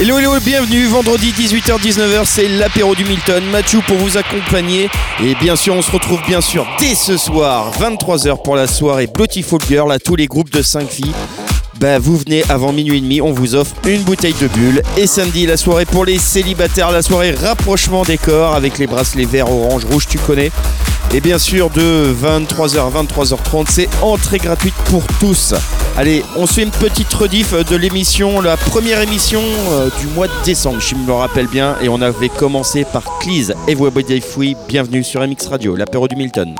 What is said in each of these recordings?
Hello hello bienvenue, vendredi 18h-19h c'est l'apéro du Milton, Mathieu pour vous accompagner et bien sûr on se retrouve bien sûr dès ce soir 23h pour la soirée Beautiful Girl à tous les groupes de 5 filles bah, vous venez avant minuit et demi, on vous offre une bouteille de bulle. Et samedi, la soirée pour les célibataires, la soirée rapprochement des corps avec les bracelets verts, orange, rouge, tu connais. Et bien sûr, de 23h à 23h30, c'est entrée gratuite pour tous. Allez, on se fait une petite rediff de l'émission, la première émission euh, du mois de décembre, je me le rappelle bien. Et on avait commencé par Cleese, Everybody Free. Bienvenue sur MX Radio, l'apéro du Milton.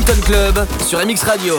Minton Club sur MX Radio.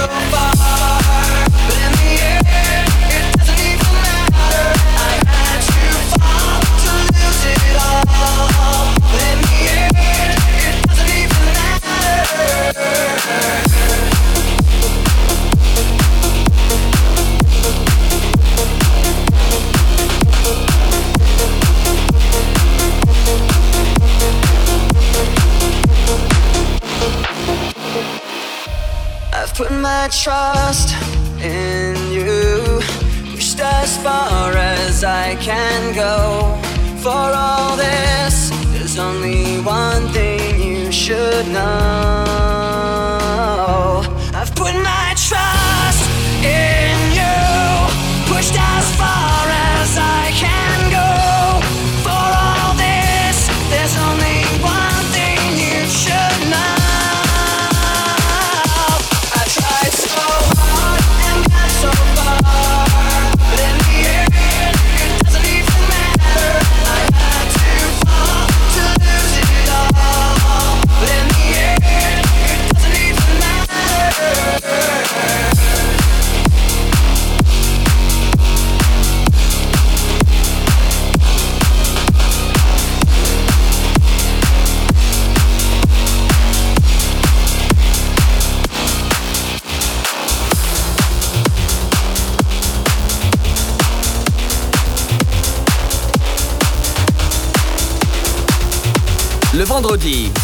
so far, my trust in you. Pushed as far as I can go. For all this, there's only one thing you should know. I've put my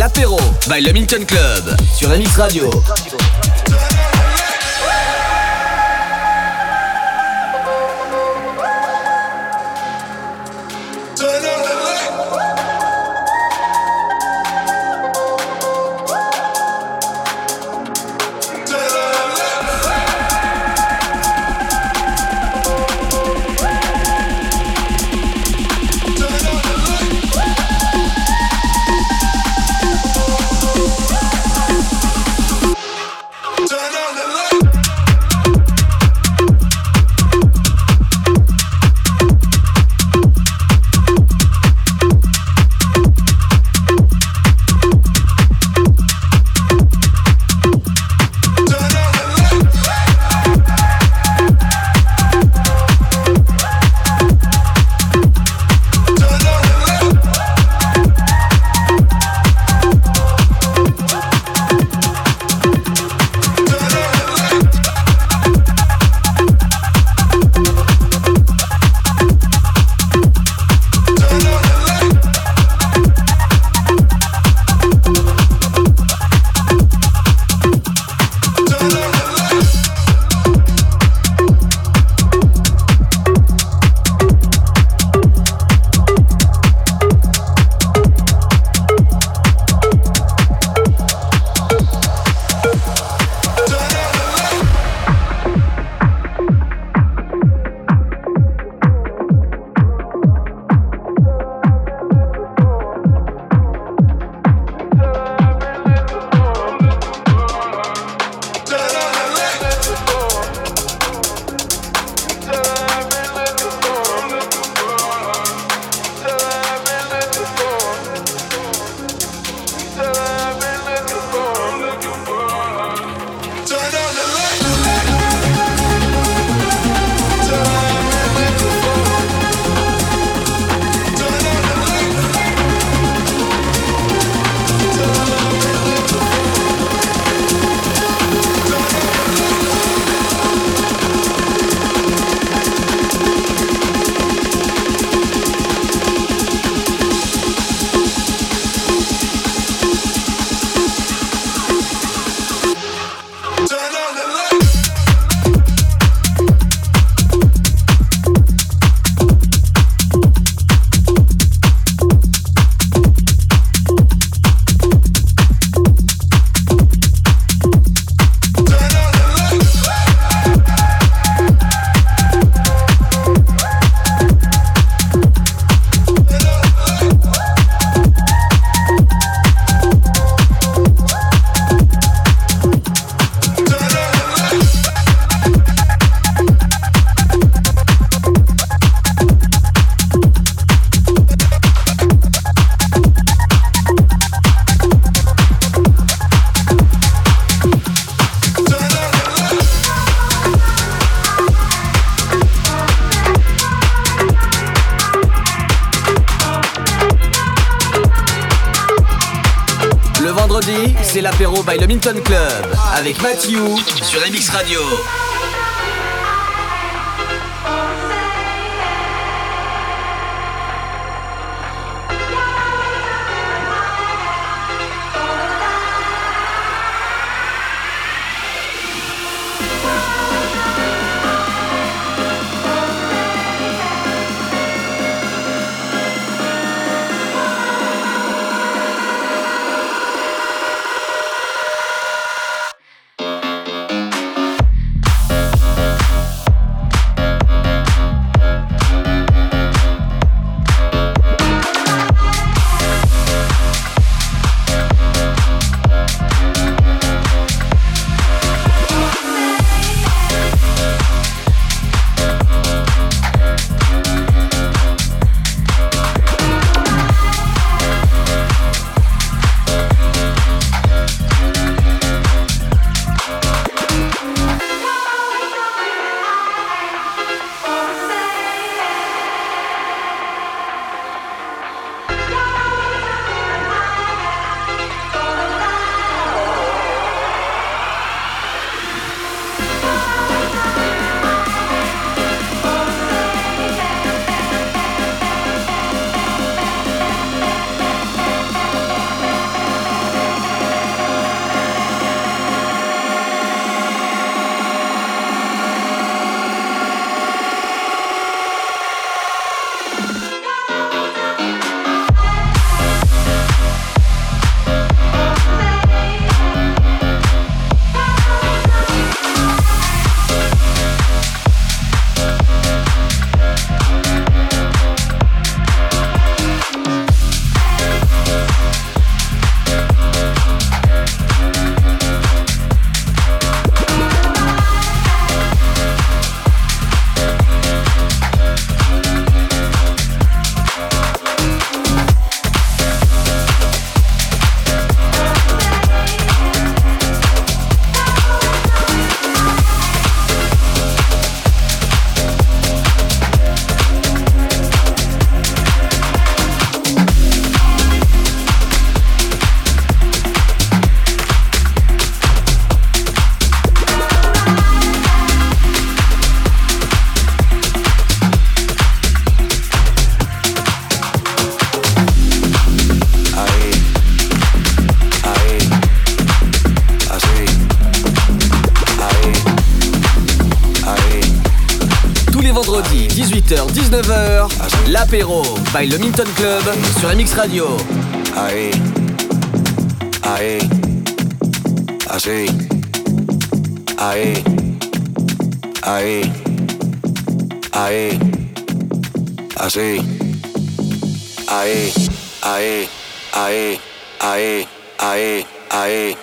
L'apéro by le Minton Club sur MX Radio. Minton Club avec Matthew sur MX Radio. By le Minton Club sur Radio. Ahí, ahí, ahí, ahí. ahí,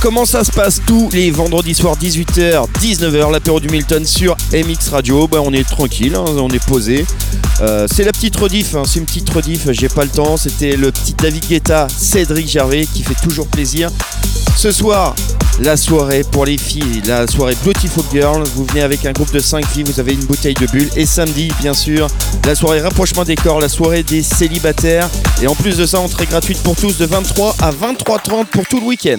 Comment ça se passe tous les vendredis soirs 18h, 19h, l'apéro du Milton sur MX Radio. Bah, on est tranquille, hein, on est posé. Euh, c'est la petite rediff, hein, c'est une petite rediff, j'ai pas le temps. C'était le petit David Guetta, Cédric Gervais qui fait toujours plaisir. Ce soir, la soirée pour les filles, la soirée Beautiful Girl. Vous venez avec un groupe de 5 filles, vous avez une bouteille de bulle. Et samedi, bien sûr, la soirée Rapprochement des corps, la soirée des célibataires. Et en plus de ça, entrée gratuite pour tous de 23 à 23h30 pour tout le week-end.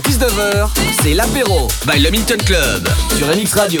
19h, c'est l'apéro by le Milton Club sur MX Radio.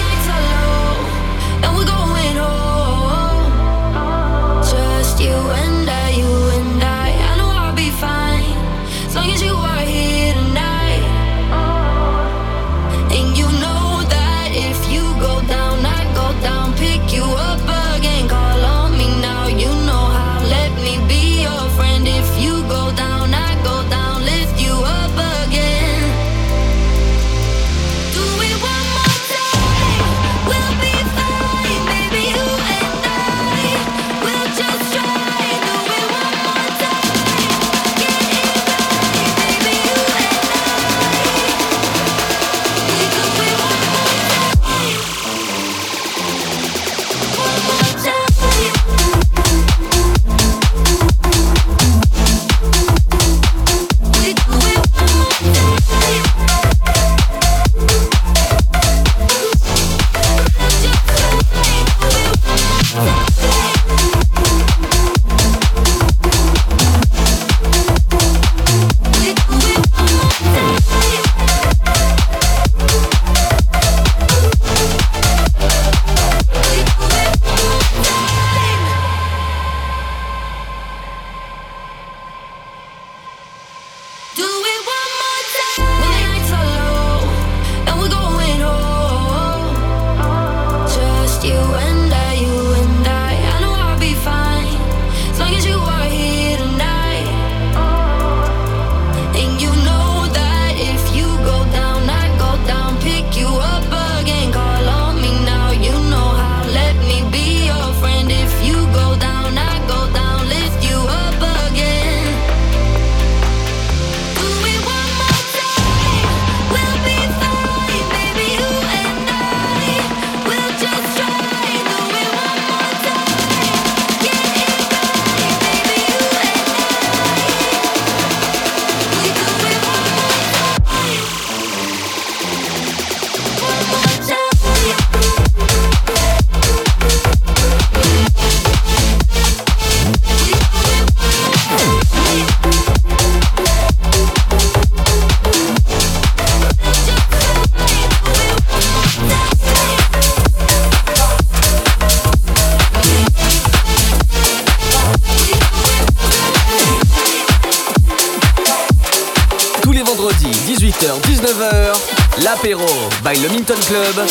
By le Minton Club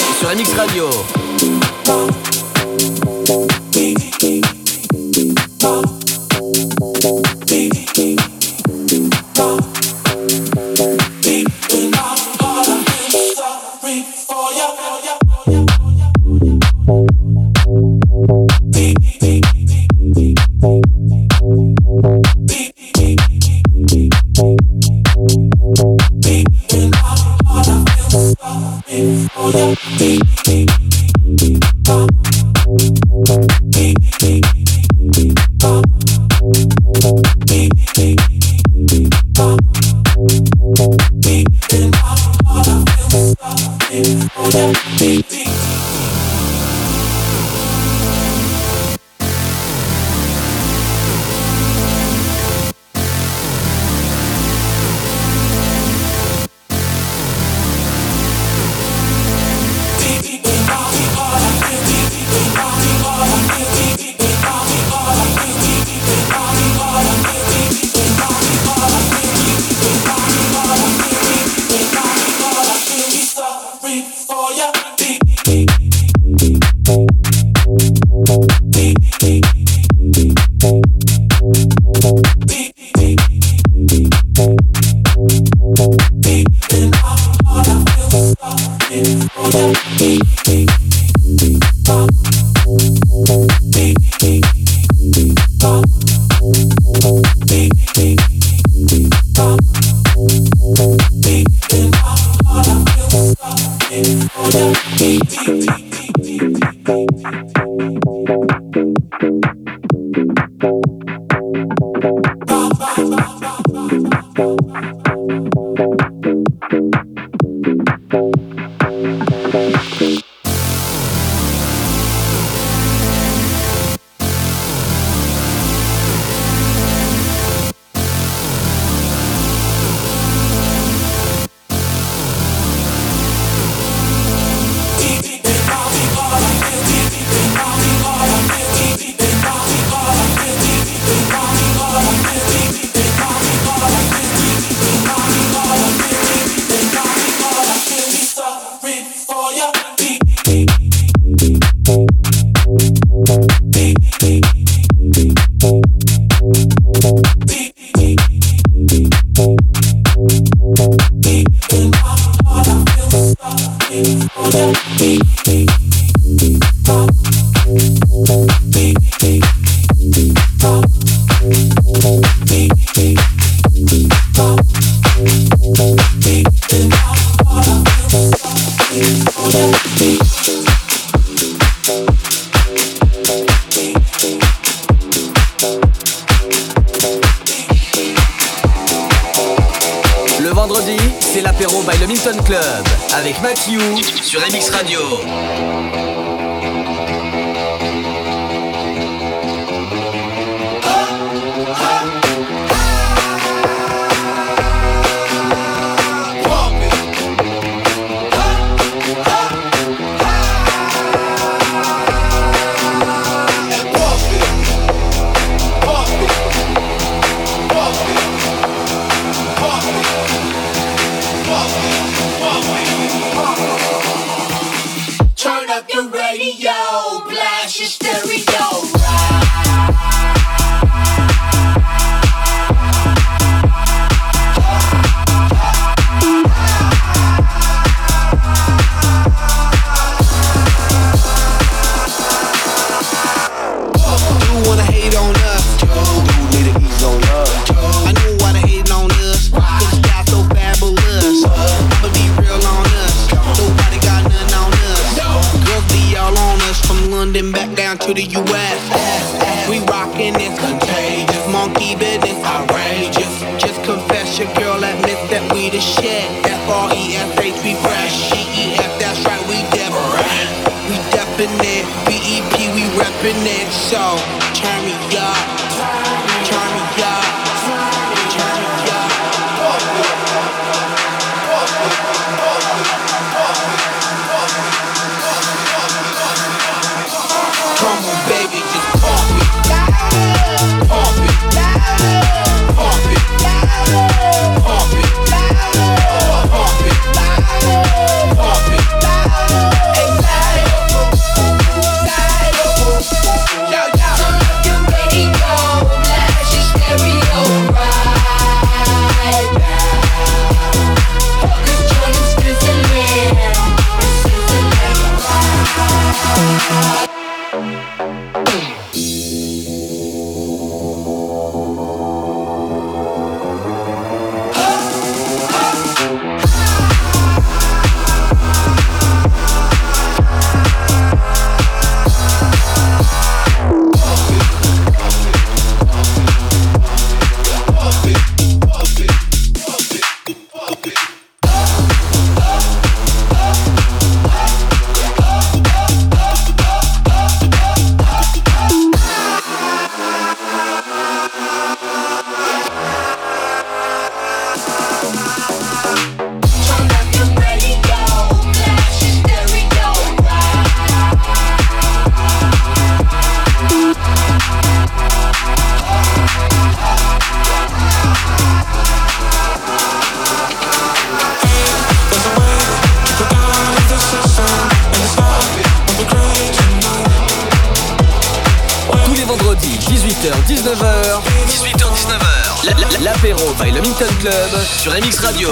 By le Club sur MX Radio.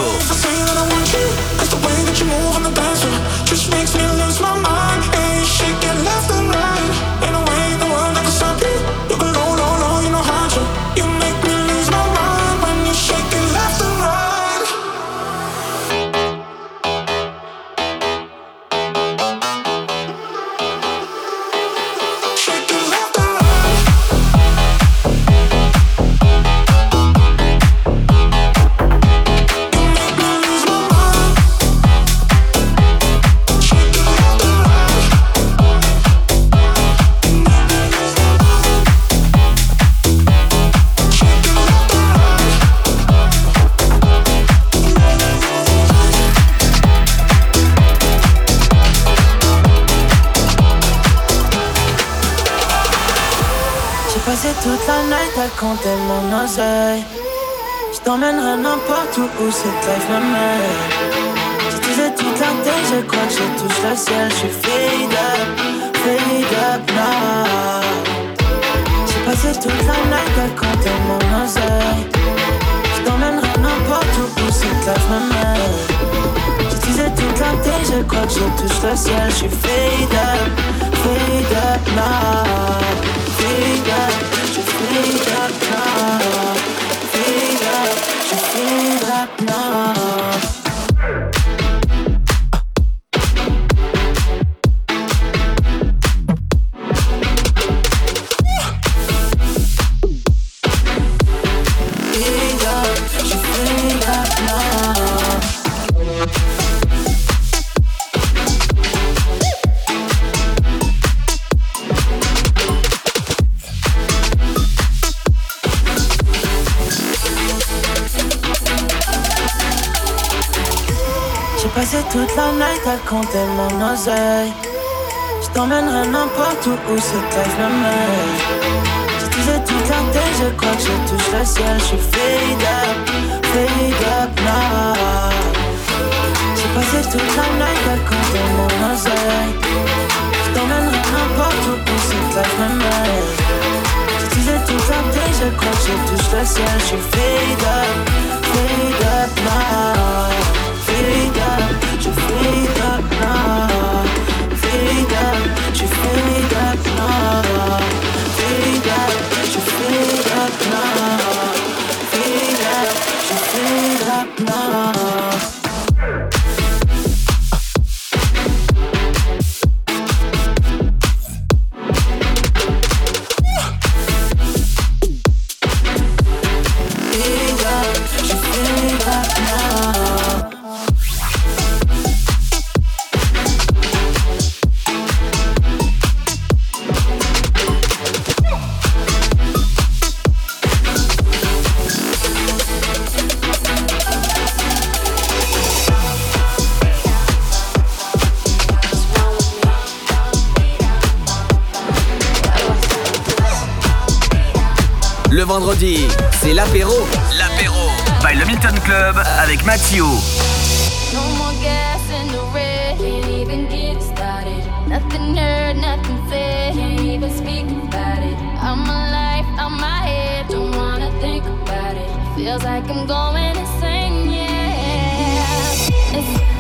Hoe ze kijkt naar mij vendredi, c'est l'apéro. L'apéro by le Milton Club avec Mathieu. No more gas in the red, can't even get started. Nothing heard, nothing said, can't even speak about it. I'm alive, I'm my head, don't wanna think about it. Feels like I'm going insane.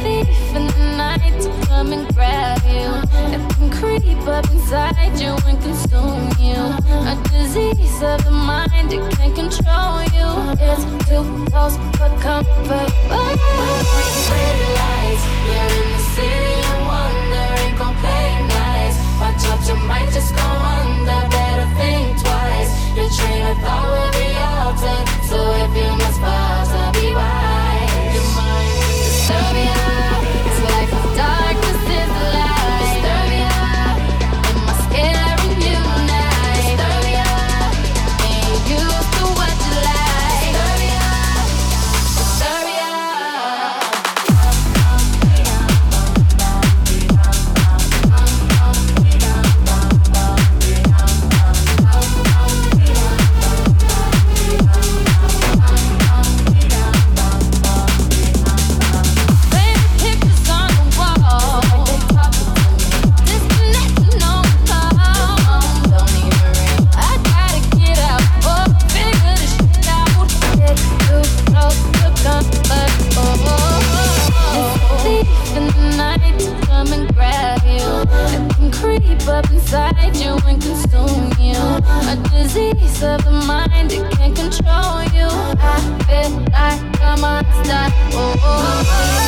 thief in the night to come and grab you. It can creep up inside you and consume you. A disease of the mind, it can control you. It's too close for comfort. But pretty lights, you're in the city and wondering, go play nice. Watch out, you might just go under. Better think twice. Your train of thought will be altered. So if you must pass. oh. oh, oh, oh.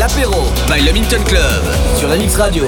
l'apéro by le Club sur la Radio.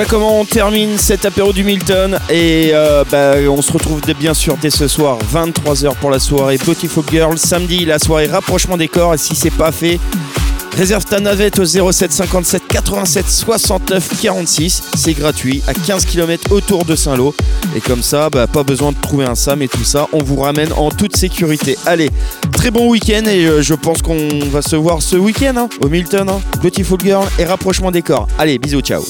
Voilà comment on termine cet apéro du Milton et euh, bah, on se retrouve bien sûr dès ce soir 23h pour la soirée Beautiful Girl. Samedi la soirée rapprochement des corps et si c'est pas fait, réserve ta navette au 07 57 87 69 46. C'est gratuit à 15 km autour de Saint-Lô et comme ça, bah, pas besoin de trouver un Sam et tout ça. On vous ramène en toute sécurité. Allez, très bon week-end et euh, je pense qu'on va se voir ce week-end hein, au Milton. hein. Beautiful Girl et rapprochement des corps. Allez, bisous, ciao.